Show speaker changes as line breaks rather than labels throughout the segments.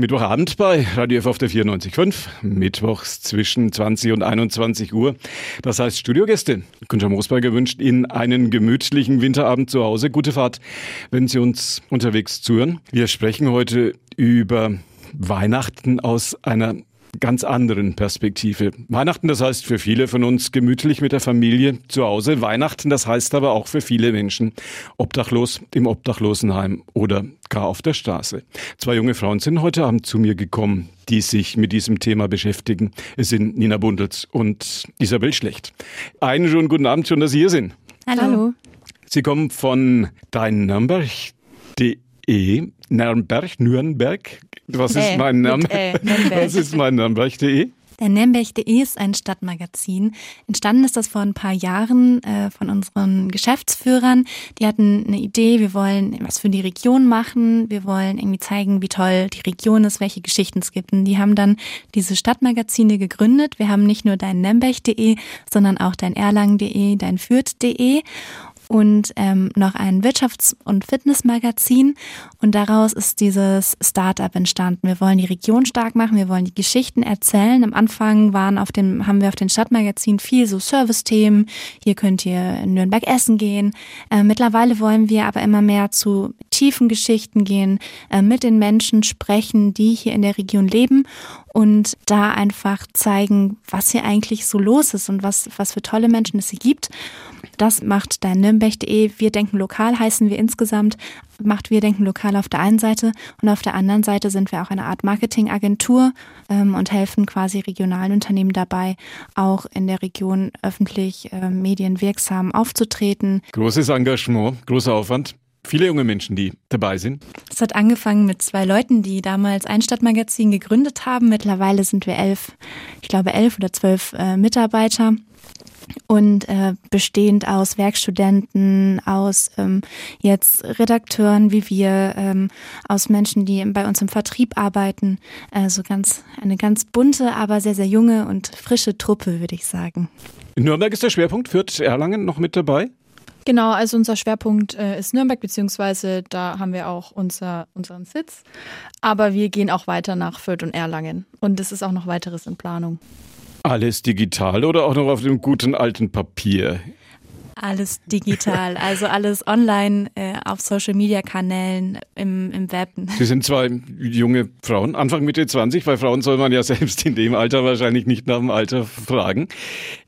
Mittwochabend bei Radio F auf der 94.5, mittwochs zwischen 20 und 21 Uhr. Das heißt Studiogäste. Günther Moosberger wünscht Ihnen einen gemütlichen Winterabend zu Hause. Gute Fahrt, wenn Sie uns unterwegs zuhören. Wir sprechen heute über Weihnachten aus einer ganz anderen Perspektive. Weihnachten, das heißt für viele von uns gemütlich mit der Familie zu Hause. Weihnachten, das heißt aber auch für viele Menschen obdachlos im Obdachlosenheim oder gar auf der Straße. Zwei junge Frauen sind heute Abend zu mir gekommen, die sich mit diesem Thema beschäftigen. Es sind Nina Bundels und Isabel Schlecht. Einen schönen guten Abend, schön, dass Sie hier sind.
Hallo.
Sie kommen von deinnürnberg.de Nürnberg, Nürnberg. Was ist mein Name? Was ist mein Nürnberg.de?
Der Nürnberg.de ist ein Stadtmagazin. Entstanden ist das vor ein paar Jahren äh, von unseren Geschäftsführern. Die hatten eine Idee, wir wollen was für die Region machen, wir wollen irgendwie zeigen, wie toll die Region ist, welche Geschichten es gibt. Und die haben dann diese Stadtmagazine gegründet. Wir haben nicht nur dein Nürnberg.de, sondern auch dein Erlangen.de, dein Fürth.de und ähm, noch ein Wirtschafts- und Fitnessmagazin. Und daraus ist dieses Startup entstanden. Wir wollen die Region stark machen, wir wollen die Geschichten erzählen. Am Anfang waren auf dem, haben wir auf den Stadtmagazin viel so Service-Themen. Hier könnt ihr in Nürnberg essen gehen. Äh, mittlerweile wollen wir aber immer mehr zu tiefen Geschichten gehen, äh, mit den Menschen sprechen, die hier in der Region leben und da einfach zeigen, was hier eigentlich so los ist und was, was für tolle Menschen es hier gibt. Das macht dein Nürnberg.de. Wir denken lokal heißen wir insgesamt, macht Wir denken lokal auf der einen Seite und auf der anderen Seite sind wir auch eine Art Marketingagentur ähm, und helfen quasi regionalen Unternehmen dabei, auch in der Region öffentlich äh, medienwirksam aufzutreten.
Großes Engagement, großer Aufwand. Viele junge Menschen, die dabei sind.
Es hat angefangen mit zwei Leuten, die damals ein Stadtmagazin gegründet haben. Mittlerweile sind wir elf, ich glaube elf oder zwölf äh, Mitarbeiter und äh, bestehend aus Werkstudenten, aus ähm, jetzt Redakteuren wie wir, ähm, aus Menschen, die bei uns im Vertrieb arbeiten. Also ganz eine ganz bunte, aber sehr sehr junge und frische Truppe, würde ich sagen.
In Nürnberg ist der Schwerpunkt. Führt Erlangen noch mit dabei?
Genau, also unser Schwerpunkt äh, ist Nürnberg, beziehungsweise da haben wir auch unser, unseren Sitz. Aber wir gehen auch weiter nach Fürth und Erlangen. Und es ist auch noch weiteres in Planung.
Alles digital oder auch noch auf dem guten alten Papier?
Alles digital, also alles online äh, auf Social Media Kanälen im, im Web.
Sie sind zwei junge Frauen, Anfang Mitte 20, bei Frauen soll man ja selbst in dem Alter wahrscheinlich nicht nach dem Alter fragen.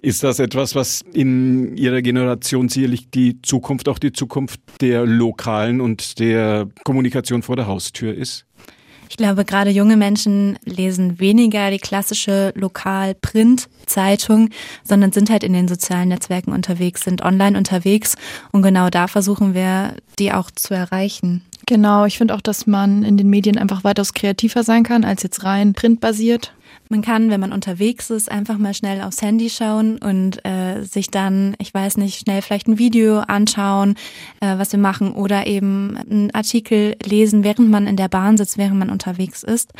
Ist das etwas, was in Ihrer Generation sicherlich die Zukunft, auch die Zukunft der lokalen und der Kommunikation vor der Haustür ist?
Ich glaube, gerade junge Menschen lesen weniger die klassische Lokal-Print-Zeitung, sondern sind halt in den sozialen Netzwerken unterwegs, sind online unterwegs und genau da versuchen wir, die auch zu erreichen.
Genau, ich finde auch, dass man in den Medien einfach weitaus kreativer sein kann als jetzt rein printbasiert.
Man kann, wenn man unterwegs ist, einfach mal schnell aufs Handy schauen und äh, sich dann, ich weiß nicht, schnell vielleicht ein Video anschauen, äh, was wir machen oder eben einen Artikel lesen, während man in der Bahn sitzt, während man unterwegs ist.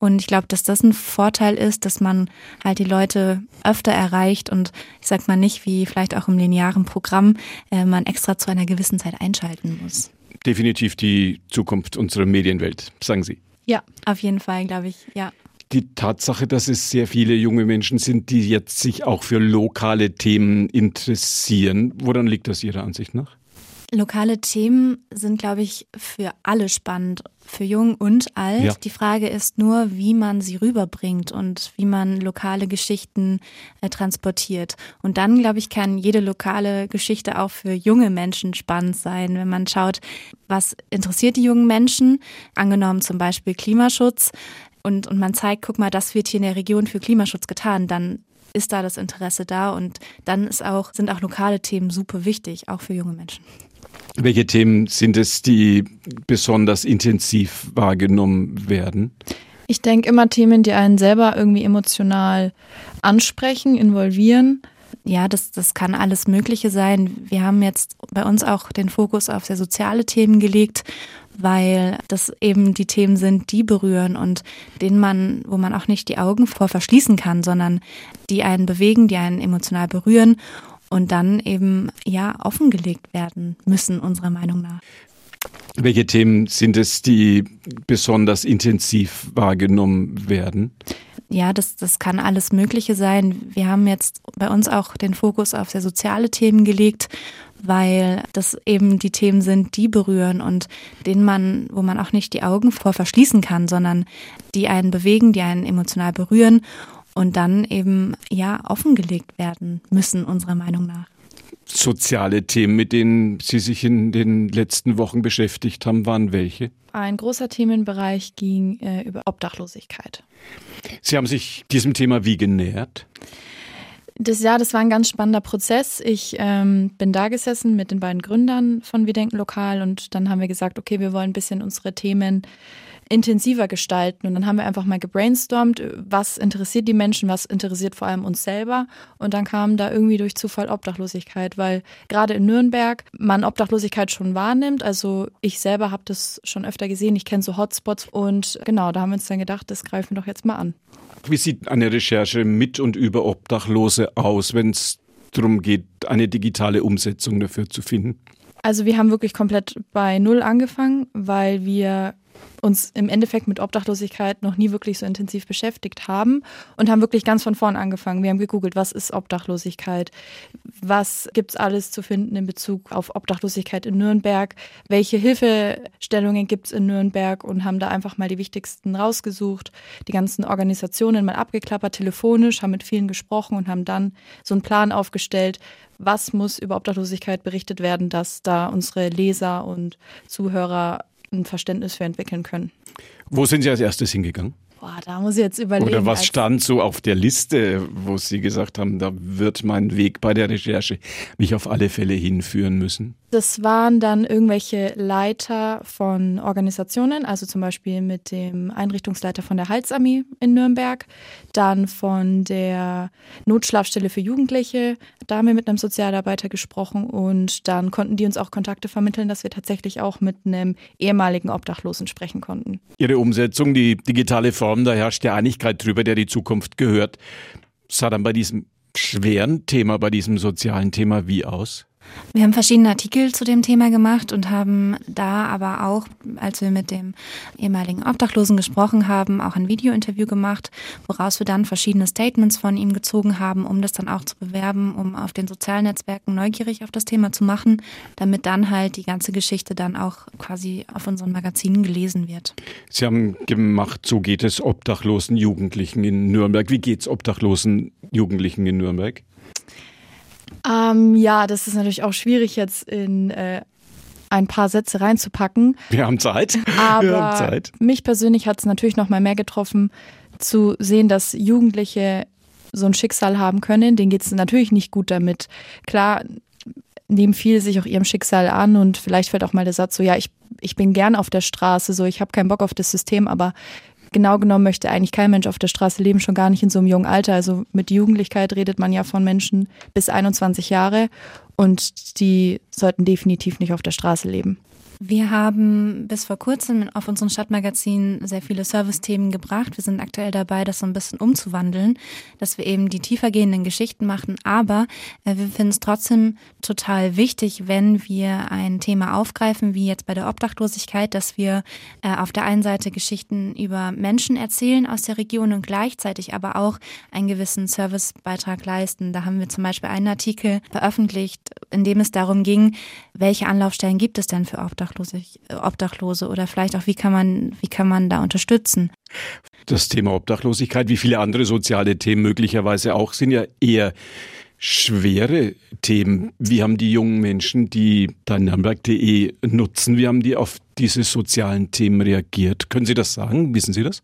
Und ich glaube, dass das ein Vorteil ist, dass man halt die Leute öfter erreicht und ich sag mal nicht, wie vielleicht auch im linearen Programm, äh, man extra zu einer gewissen Zeit einschalten muss.
Definitiv die Zukunft unserer Medienwelt, sagen Sie.
Ja, auf jeden Fall, glaube ich, ja
die Tatsache, dass es sehr viele junge Menschen sind, die jetzt sich auch für lokale Themen interessieren. Woran liegt das Ihrer Ansicht nach?
Lokale Themen sind, glaube ich, für alle spannend, für jung und alt. Ja. Die Frage ist nur, wie man sie rüberbringt und wie man lokale Geschichten äh, transportiert. Und dann, glaube ich, kann jede lokale Geschichte auch für junge Menschen spannend sein, wenn man schaut, was interessiert die jungen Menschen. Angenommen zum Beispiel Klimaschutz und, und man zeigt, guck mal, das wird hier in der Region für Klimaschutz getan, dann ist da das Interesse da und dann ist auch, sind auch lokale Themen super wichtig, auch für junge Menschen.
Welche Themen sind es, die besonders intensiv wahrgenommen werden?
Ich denke immer Themen, die einen selber irgendwie emotional ansprechen, involvieren.
Ja, das, das kann alles Mögliche sein. Wir haben jetzt bei uns auch den Fokus auf sehr soziale Themen gelegt weil das eben die Themen sind, die berühren und denen man, wo man auch nicht die Augen vor verschließen kann, sondern die einen bewegen, die einen emotional berühren und dann eben ja offengelegt werden müssen, unserer Meinung nach.
Welche Themen sind es, die besonders intensiv wahrgenommen werden?
Ja, das, das kann alles Mögliche sein. Wir haben jetzt bei uns auch den Fokus auf sehr soziale Themen gelegt, weil das eben die Themen sind, die berühren und denen man, wo man auch nicht die Augen vor verschließen kann, sondern die einen bewegen, die einen emotional berühren und dann eben ja offengelegt werden müssen, unserer Meinung nach
soziale Themen, mit denen Sie sich in den letzten Wochen beschäftigt haben, waren welche?
Ein großer Themenbereich ging äh, über Obdachlosigkeit.
Sie haben sich diesem Thema wie genähert?
Das, ja, das war ein ganz spannender Prozess. Ich ähm, bin da gesessen mit den beiden Gründern von Wir denken lokal und dann haben wir gesagt, okay, wir wollen ein bisschen unsere Themen intensiver gestalten. Und dann haben wir einfach mal gebrainstormt, was interessiert die Menschen, was interessiert vor allem uns selber. Und dann kam da irgendwie durch Zufall Obdachlosigkeit, weil gerade in Nürnberg man Obdachlosigkeit schon wahrnimmt. Also ich selber habe das schon öfter gesehen, ich kenne so Hotspots und genau, da haben wir uns dann gedacht, das greifen wir doch jetzt mal an.
Wie sieht eine Recherche mit und über Obdachlose aus, wenn es darum geht, eine digitale Umsetzung dafür zu finden?
Also wir haben wirklich komplett bei Null angefangen, weil wir uns im Endeffekt mit Obdachlosigkeit noch nie wirklich so intensiv beschäftigt haben und haben wirklich ganz von vorn angefangen. Wir haben gegoogelt, was ist Obdachlosigkeit, was gibt es alles zu finden in Bezug auf Obdachlosigkeit in Nürnberg, welche Hilfestellungen gibt es in Nürnberg? Und haben da einfach mal die wichtigsten rausgesucht, die ganzen Organisationen mal abgeklappert, telefonisch, haben mit vielen gesprochen und haben dann so einen Plan aufgestellt, was muss über Obdachlosigkeit berichtet werden, dass da unsere Leser und Zuhörer ein Verständnis für entwickeln können.
Wo sind Sie als erstes hingegangen?
Boah, da muss ich jetzt überlegen.
Oder was stand so auf der Liste, wo Sie gesagt haben, da wird mein Weg bei der Recherche mich auf alle Fälle hinführen müssen?
Das waren dann irgendwelche Leiter von Organisationen, also zum Beispiel mit dem Einrichtungsleiter von der Heilsarmee in Nürnberg, dann von der Notschlafstelle für Jugendliche. Da haben wir mit einem Sozialarbeiter gesprochen und dann konnten die uns auch Kontakte vermitteln, dass wir tatsächlich auch mit einem ehemaligen Obdachlosen sprechen konnten.
Ihre Umsetzung, die digitale Form, da herrscht ja Einigkeit drüber, der die Zukunft gehört. Sah dann bei diesem schweren Thema, bei diesem sozialen Thema wie aus?
Wir haben verschiedene Artikel zu dem Thema gemacht und haben da aber auch, als wir mit dem ehemaligen Obdachlosen gesprochen haben, auch ein Videointerview gemacht, woraus wir dann verschiedene Statements von ihm gezogen haben, um das dann auch zu bewerben, um auf den sozialen Netzwerken neugierig auf das Thema zu machen, damit dann halt die ganze Geschichte dann auch quasi auf unseren Magazinen gelesen wird.
Sie haben gemacht, so geht es obdachlosen Jugendlichen in Nürnberg. Wie geht es obdachlosen Jugendlichen in Nürnberg?
Ähm, ja, das ist natürlich auch schwierig jetzt in äh, ein paar Sätze reinzupacken.
Wir haben Zeit.
Aber
Wir haben Zeit.
mich persönlich hat es natürlich noch mal mehr getroffen, zu sehen, dass Jugendliche so ein Schicksal haben können. Denen geht es natürlich nicht gut damit. Klar nehmen viele sich auch ihrem Schicksal an und vielleicht fällt auch mal der Satz so, ja, ich, ich bin gern auf der Straße, so ich habe keinen Bock auf das System, aber genau genommen möchte eigentlich kein Mensch auf der Straße leben, schon gar nicht in so einem jungen Alter. Also mit Jugendlichkeit redet man ja von Menschen bis 21 Jahre und die sollten definitiv nicht auf der Straße leben.
Wir haben bis vor kurzem auf unserem Stadtmagazin sehr viele Service-Themen gebracht. Wir sind aktuell dabei, das so ein bisschen umzuwandeln, dass wir eben die tiefergehenden Geschichten machen. Aber äh, wir finden es trotzdem total wichtig, wenn wir ein Thema aufgreifen, wie jetzt bei der Obdachlosigkeit, dass wir äh, auf der einen Seite Geschichten über Menschen erzählen aus der Region und gleichzeitig aber auch einen gewissen Servicebeitrag leisten. Da haben wir zum Beispiel einen Artikel veröffentlicht, in dem es darum ging, welche Anlaufstellen gibt es denn für Obdachlose? Obdachlose oder vielleicht auch, wie kann man, wie kann man da unterstützen?
Das Thema Obdachlosigkeit, wie viele andere soziale Themen möglicherweise auch, sind ja eher schwere Themen. Wie haben die jungen Menschen, die da Nürnberg.de nutzen, wie haben die auf diese sozialen Themen reagiert? Können Sie das sagen? Wissen Sie das?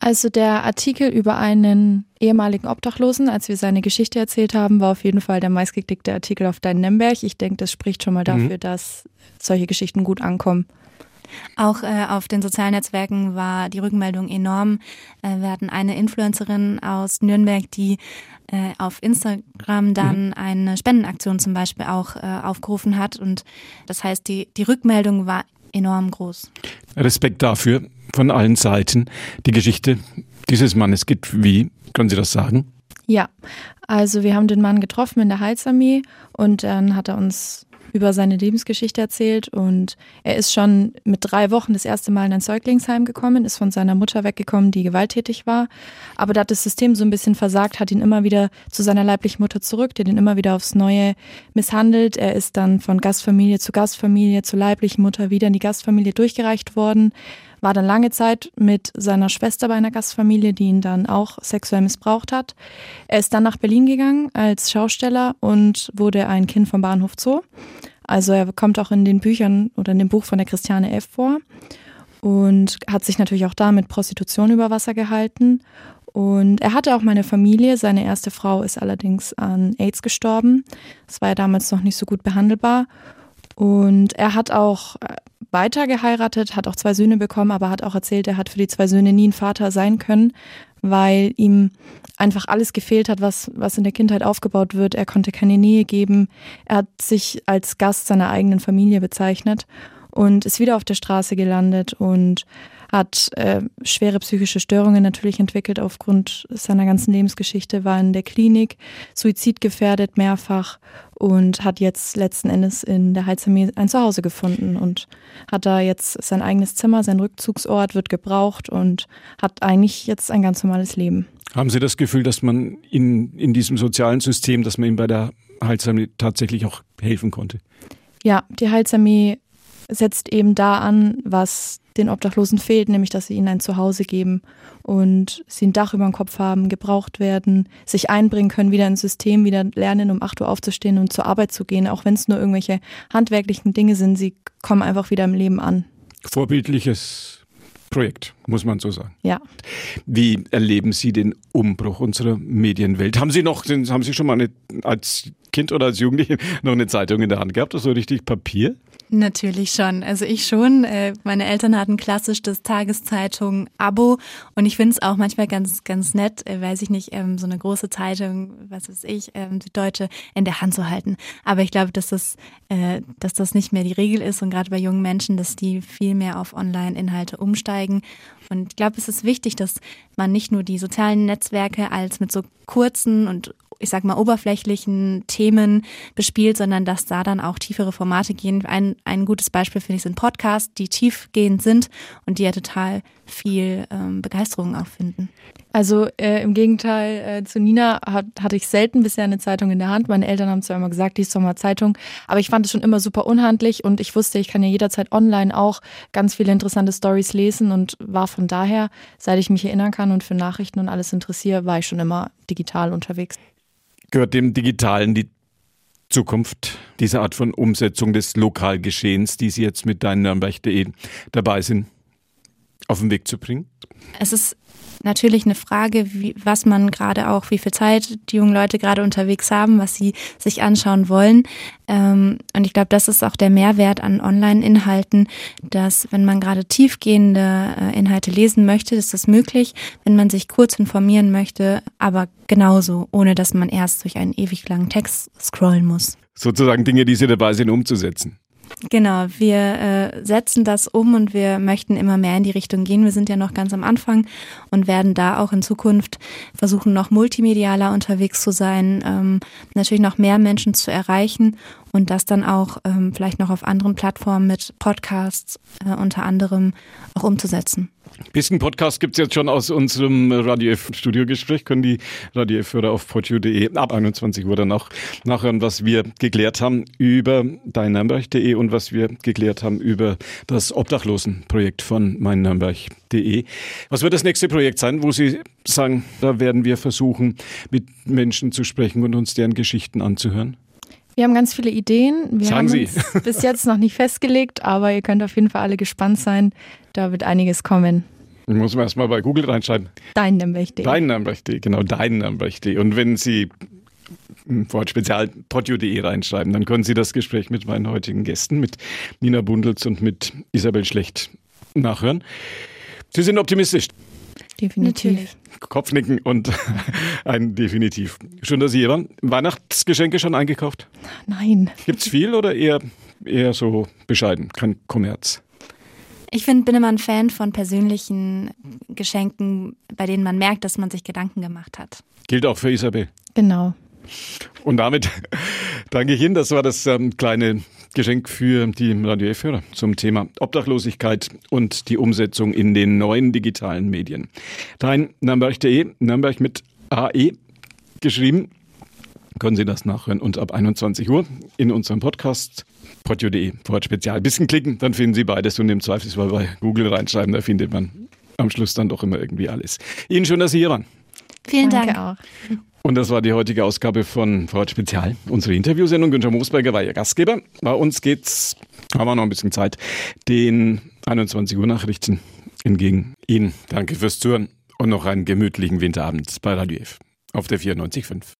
Also der Artikel über einen ehemaligen Obdachlosen, als wir seine Geschichte erzählt haben, war auf jeden Fall der meistgeklickte Artikel auf Dein Nürnberg. Ich denke, das spricht schon mal mhm. dafür, mhm. dass solche Geschichten gut ankommen.
Auch äh, auf den sozialen Netzwerken war die Rückmeldung enorm. Äh, wir hatten eine Influencerin aus Nürnberg, die äh, auf Instagram dann mhm. eine Spendenaktion zum Beispiel auch äh, aufgerufen hat. Und das heißt, die, die Rückmeldung war enorm groß.
Respekt dafür von allen Seiten. Die Geschichte dieses Mannes geht wie? Können Sie das sagen?
Ja, also wir haben den Mann getroffen in der Heilsarmee und dann hat er uns über seine Lebensgeschichte erzählt und er ist schon mit drei Wochen das erste Mal in ein Säuglingsheim gekommen, ist von seiner Mutter weggekommen, die gewalttätig war. Aber da hat das System so ein bisschen versagt, hat ihn immer wieder zu seiner leiblichen Mutter zurück, der ihn immer wieder aufs Neue misshandelt. Er ist dann von Gastfamilie zu Gastfamilie, zu leiblichen Mutter wieder in die Gastfamilie durchgereicht worden war dann lange Zeit mit seiner Schwester bei einer Gastfamilie, die ihn dann auch sexuell missbraucht hat. Er ist dann nach Berlin gegangen als Schausteller und wurde ein Kind vom Bahnhof Zoo. Also er kommt auch in den Büchern oder in dem Buch von der Christiane F. vor und hat sich natürlich auch da mit Prostitution über Wasser gehalten. Und er hatte auch meine Familie. Seine erste Frau ist allerdings an AIDS gestorben. Das war ja damals noch nicht so gut behandelbar. Und er hat auch weiter geheiratet, hat auch zwei Söhne bekommen, aber hat auch erzählt, er hat für die zwei Söhne nie ein Vater sein können, weil ihm einfach alles gefehlt hat, was, was in der Kindheit aufgebaut wird. Er konnte keine Nähe geben. Er hat sich als Gast seiner eigenen Familie bezeichnet und ist wieder auf der Straße gelandet und hat äh, schwere psychische Störungen natürlich entwickelt aufgrund seiner ganzen Lebensgeschichte, war in der Klinik, suizidgefährdet mehrfach und hat jetzt letzten Endes in der Heizarmee ein Zuhause gefunden und hat da jetzt sein eigenes Zimmer, sein Rückzugsort wird gebraucht und hat eigentlich jetzt ein ganz normales Leben.
Haben Sie das Gefühl, dass man in, in diesem sozialen System, dass man ihm bei der Heilsarmee tatsächlich auch helfen konnte?
Ja, die Heilsarmee setzt eben da an, was den Obdachlosen fehlt, nämlich dass sie ihnen ein Zuhause geben und sie ein Dach über dem Kopf haben, gebraucht werden, sich einbringen können, wieder ins System, wieder lernen, um 8 Uhr aufzustehen und zur Arbeit zu gehen, auch wenn es nur irgendwelche handwerklichen Dinge sind, sie kommen einfach wieder im Leben an.
Vorbildliches Projekt, muss man so sagen.
Ja.
Wie erleben Sie den Umbruch unserer Medienwelt? Haben Sie noch, haben Sie schon mal eine, als Kind oder als Jugendliche noch eine Zeitung in der Hand gehabt, so richtig Papier?
Natürlich schon. Also ich schon. Äh, meine Eltern hatten klassisch das Tageszeitung-Abo und ich finde es auch manchmal ganz, ganz nett, äh, weiß ich nicht, ähm, so eine große Zeitung, was weiß ich, ähm, Süddeutsche in der Hand zu halten. Aber ich glaube, dass das, äh, dass das nicht mehr die Regel ist und gerade bei jungen Menschen, dass die viel mehr auf Online-Inhalte umsteigen. Und ich glaube, es ist wichtig, dass man nicht nur die sozialen Netzwerke als mit so kurzen und ich sag mal, oberflächlichen Themen bespielt, sondern dass da dann auch tiefere Formate gehen. Ein, ein gutes Beispiel finde ich sind Podcasts, die tiefgehend sind und die ja total viel ähm, Begeisterung auch finden.
Also äh, im Gegenteil äh, zu Nina hat, hatte ich selten bisher eine Zeitung in der Hand. Meine Eltern haben zwar immer gesagt, die ist doch mal Zeitung, aber ich fand es schon immer super unhandlich und ich wusste, ich kann ja jederzeit online auch ganz viele interessante Stories lesen und war von daher, seit ich mich erinnern kann und für Nachrichten und alles interessiere, war ich schon immer digital unterwegs.
Gehört dem Digitalen die Zukunft, diese Art von Umsetzung des Lokalgeschehens, die Sie jetzt mit deinen Nürnberg.de dabei sind, auf den Weg zu bringen?
Es ist natürlich eine Frage, wie, was man gerade auch, wie viel Zeit die jungen Leute gerade unterwegs haben, was sie sich anschauen wollen. Ähm, und ich glaube, das ist auch der Mehrwert an Online-Inhalten, dass wenn man gerade tiefgehende äh, Inhalte lesen möchte, ist das möglich. Wenn man sich kurz informieren möchte, aber genauso, ohne dass man erst durch einen ewig langen Text scrollen muss.
Sozusagen Dinge, die Sie dabei sind, umzusetzen.
Genau, wir äh, setzen das um und wir möchten immer mehr in die Richtung gehen. Wir sind ja noch ganz am Anfang und werden da auch in Zukunft versuchen, noch multimedialer unterwegs zu sein, ähm, natürlich noch mehr Menschen zu erreichen und das dann auch ähm, vielleicht noch auf anderen Plattformen mit Podcasts äh, unter anderem auch umzusetzen.
Bisschen Podcast gibt's jetzt schon aus unserem Radio F Studiogespräch. Können die Radio F-Hörer auf podio.de ab 21 Uhr dann auch nachhören, was wir geklärt haben über deinnürnberg.de und was wir geklärt haben über das Obdachlosenprojekt von meinnürnberg.de. Was wird das nächste Projekt sein, wo Sie sagen, da werden wir versuchen, mit Menschen zu sprechen und uns deren Geschichten anzuhören?
Wir haben ganz viele Ideen. Wir
Sagen
haben
Sie.
uns bis jetzt noch nicht festgelegt, aber ihr könnt auf jeden Fall alle gespannt sein. Da wird einiges kommen.
Ich muss mir erstmal bei Google reinschreiben.
Dein Nürnberg.de.
Dein Nürnberg.de, genau, dein Nürnberg.de. Und wenn Sie Wort spezial podio.de reinschreiben, dann können Sie das Gespräch mit meinen heutigen Gästen, mit Nina Bundels und mit Isabel Schlecht nachhören. Sie sind optimistisch.
Definitiv.
Natürlich.
Kopfnicken und ein definitiv. Schön, dass Sie hier waren. Weihnachtsgeschenke schon eingekauft?
Nein.
Gibt's viel oder eher, eher so bescheiden? Kein Kommerz?
Ich find, bin immer ein Fan von persönlichen Geschenken, bei denen man merkt, dass man sich Gedanken gemacht hat.
Gilt auch für Isabel.
Genau.
Und damit danke ich Ihnen. Das war das ähm, kleine Geschenk für die Radio F-Hörer zum Thema Obdachlosigkeit und die Umsetzung in den neuen digitalen Medien. Dein Nürnberg.de, Nürnberg mit AE geschrieben. Können Sie das nachhören und ab 21 Uhr in unserem Podcast podio.de Wort Spezial. Bisschen klicken, dann finden Sie beides und im Zweifelsfall bei Google reinschreiben, da findet man am Schluss dann doch immer irgendwie alles. Ihnen schön, dass Sie hier waren.
Vielen
Danke
Dank.
auch.
Und das war die heutige Ausgabe von Vorort Spezial, unsere Interviewsendung. Günther Moosberger war Ihr Gastgeber. Bei uns geht's, haben wir noch ein bisschen Zeit, den 21 Uhr Nachrichten entgegen. Ihnen danke fürs Zuhören und noch einen gemütlichen Winterabend bei Radio F auf der 94.5.